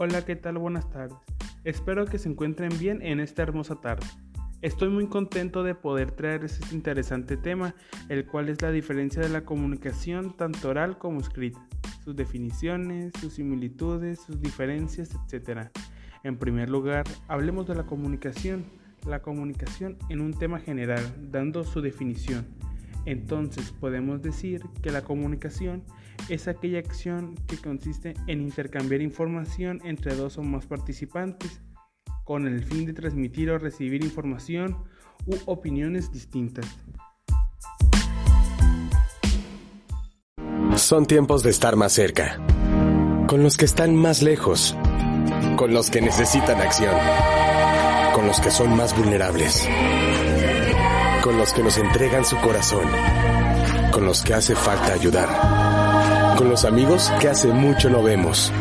Hola, ¿qué tal? Buenas tardes. Espero que se encuentren bien en esta hermosa tarde. Estoy muy contento de poder traerles este interesante tema, el cual es la diferencia de la comunicación tanto oral como escrita, sus definiciones, sus similitudes, sus diferencias, etc. En primer lugar, hablemos de la comunicación. La comunicación en un tema general, dando su definición. Entonces podemos decir que la comunicación es aquella acción que consiste en intercambiar información entre dos o más participantes con el fin de transmitir o recibir información u opiniones distintas. Son tiempos de estar más cerca, con los que están más lejos, con los que necesitan acción, con los que son más vulnerables con los que nos entregan su corazón, con los que hace falta ayudar, con los amigos que hace mucho no vemos,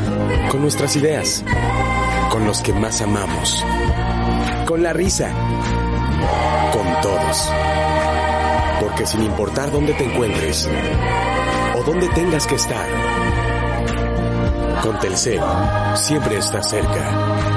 con nuestras ideas, con los que más amamos, con la risa, con todos. Porque sin importar dónde te encuentres o dónde tengas que estar, con Telcel siempre estás cerca.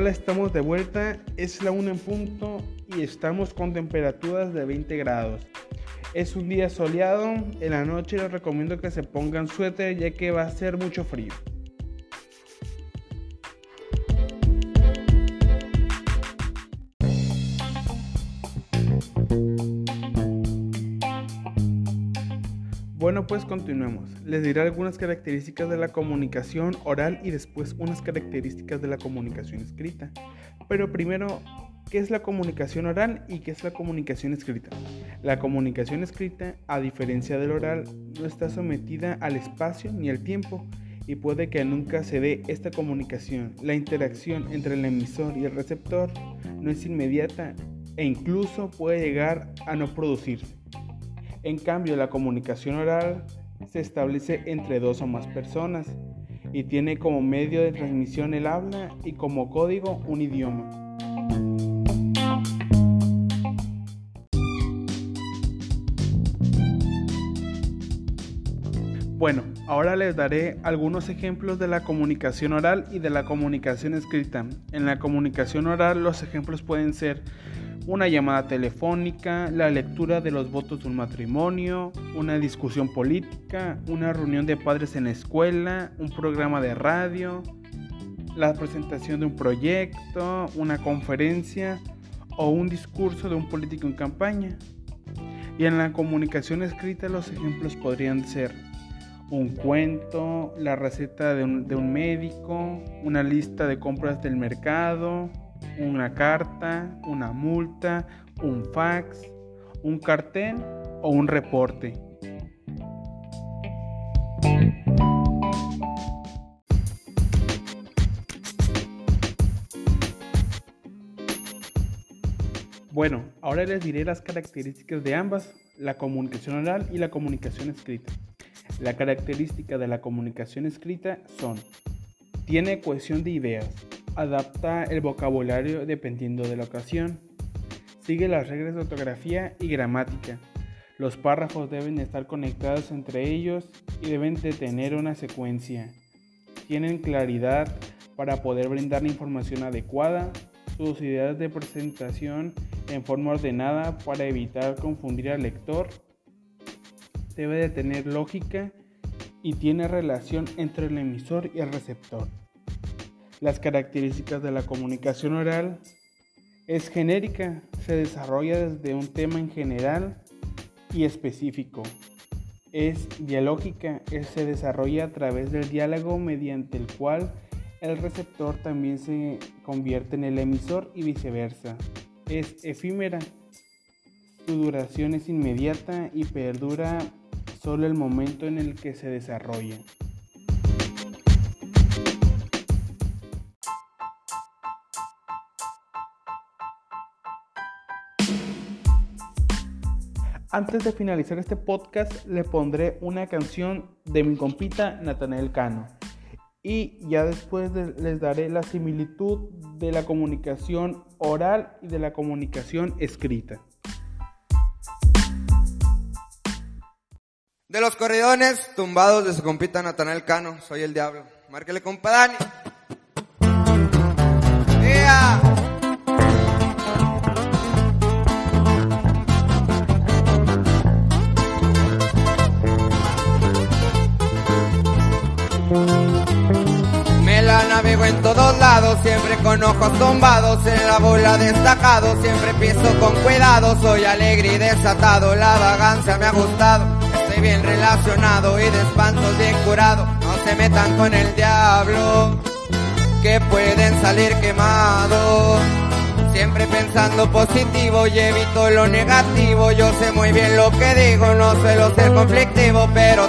Hola, estamos de vuelta, es la 1 en punto y estamos con temperaturas de 20 grados. Es un día soleado, en la noche les recomiendo que se pongan suéter ya que va a ser mucho frío. Bueno, pues continuemos. Les diré algunas características de la comunicación oral y después unas características de la comunicación escrita. Pero primero, ¿qué es la comunicación oral y qué es la comunicación escrita? La comunicación escrita, a diferencia del oral, no está sometida al espacio ni al tiempo y puede que nunca se dé esta comunicación. La interacción entre el emisor y el receptor no es inmediata e incluso puede llegar a no producirse. En cambio, la comunicación oral se establece entre dos o más personas y tiene como medio de transmisión el habla y como código un idioma. Bueno, ahora les daré algunos ejemplos de la comunicación oral y de la comunicación escrita. En la comunicación oral los ejemplos pueden ser una llamada telefónica, la lectura de los votos de un matrimonio, una discusión política, una reunión de padres en la escuela, un programa de radio, la presentación de un proyecto, una conferencia o un discurso de un político en campaña. Y en la comunicación escrita los ejemplos podrían ser un cuento, la receta de un, de un médico, una lista de compras del mercado, una carta, una multa, un fax, un cartel o un reporte. Bueno, ahora les diré las características de ambas, la comunicación oral y la comunicación escrita. La característica de la comunicación escrita son, tiene cohesión de ideas, Adapta el vocabulario dependiendo de la ocasión. Sigue las reglas de ortografía y gramática. Los párrafos deben estar conectados entre ellos y deben de tener una secuencia. Tienen claridad para poder brindar la información adecuada. Sus ideas de presentación en forma ordenada para evitar confundir al lector. Debe de tener lógica y tiene relación entre el emisor y el receptor. Las características de la comunicación oral es genérica, se desarrolla desde un tema en general y específico. Es dialógica, se desarrolla a través del diálogo mediante el cual el receptor también se convierte en el emisor y viceversa. Es efímera, su duración es inmediata y perdura solo el momento en el que se desarrolla. Antes de finalizar este podcast, le pondré una canción de mi compita Natanael Cano. Y ya después les daré la similitud de la comunicación oral y de la comunicación escrita. De los corridones tumbados de su compita Natanael Cano, soy el diablo. Márquele compa Dani. Siempre con ojos tumbados, en la bola destacado, siempre piso con cuidado, soy alegre y desatado, la vagancia me ha gustado, estoy bien relacionado y de espantos bien curado, no se metan con el diablo, que pueden salir quemados. Siempre pensando positivo y evito lo negativo. Yo sé muy bien lo que digo, no suelo ser conflictivo, pero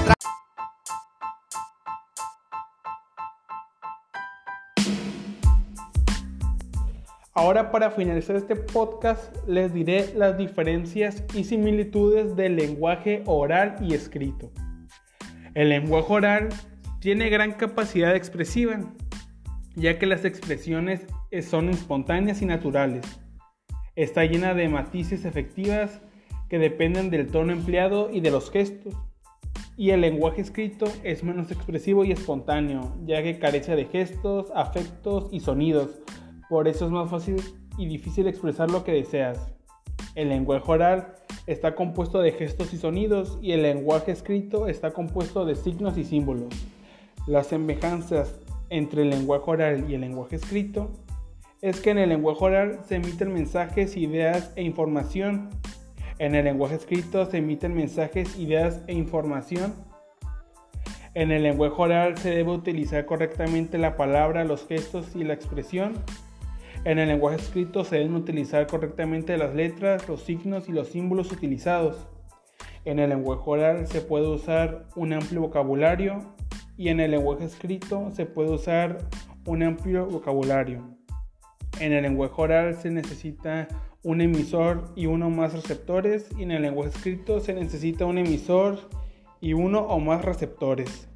Ahora para finalizar este podcast les diré las diferencias y similitudes del lenguaje oral y escrito. El lenguaje oral tiene gran capacidad expresiva, ya que las expresiones son espontáneas y naturales. Está llena de matices efectivas que dependen del tono empleado y de los gestos. Y el lenguaje escrito es menos expresivo y espontáneo, ya que carece de gestos, afectos y sonidos, por eso es más fácil y difícil expresar lo que deseas. El lenguaje oral está compuesto de gestos y sonidos y el lenguaje escrito está compuesto de signos y símbolos. Las semejanzas entre el lenguaje oral y el lenguaje escrito es que en el lenguaje oral se emiten mensajes, ideas e información. En el lenguaje escrito se emiten mensajes, ideas e información. En el lenguaje oral se debe utilizar correctamente la palabra, los gestos y la expresión. En el lenguaje escrito se deben utilizar correctamente las letras, los signos y los símbolos utilizados. En el lenguaje oral se puede usar un amplio vocabulario y en el lenguaje escrito se puede usar un amplio vocabulario. En el lenguaje oral se necesita un emisor y uno más receptores y en el lenguaje escrito se necesita un emisor y uno o más receptores.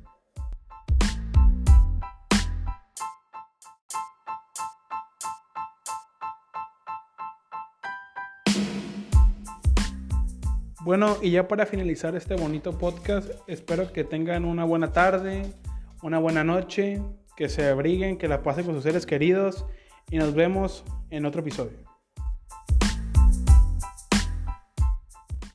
Bueno, y ya para finalizar este bonito podcast, espero que tengan una buena tarde, una buena noche, que se abriguen, que la pasen con sus seres queridos y nos vemos en otro episodio.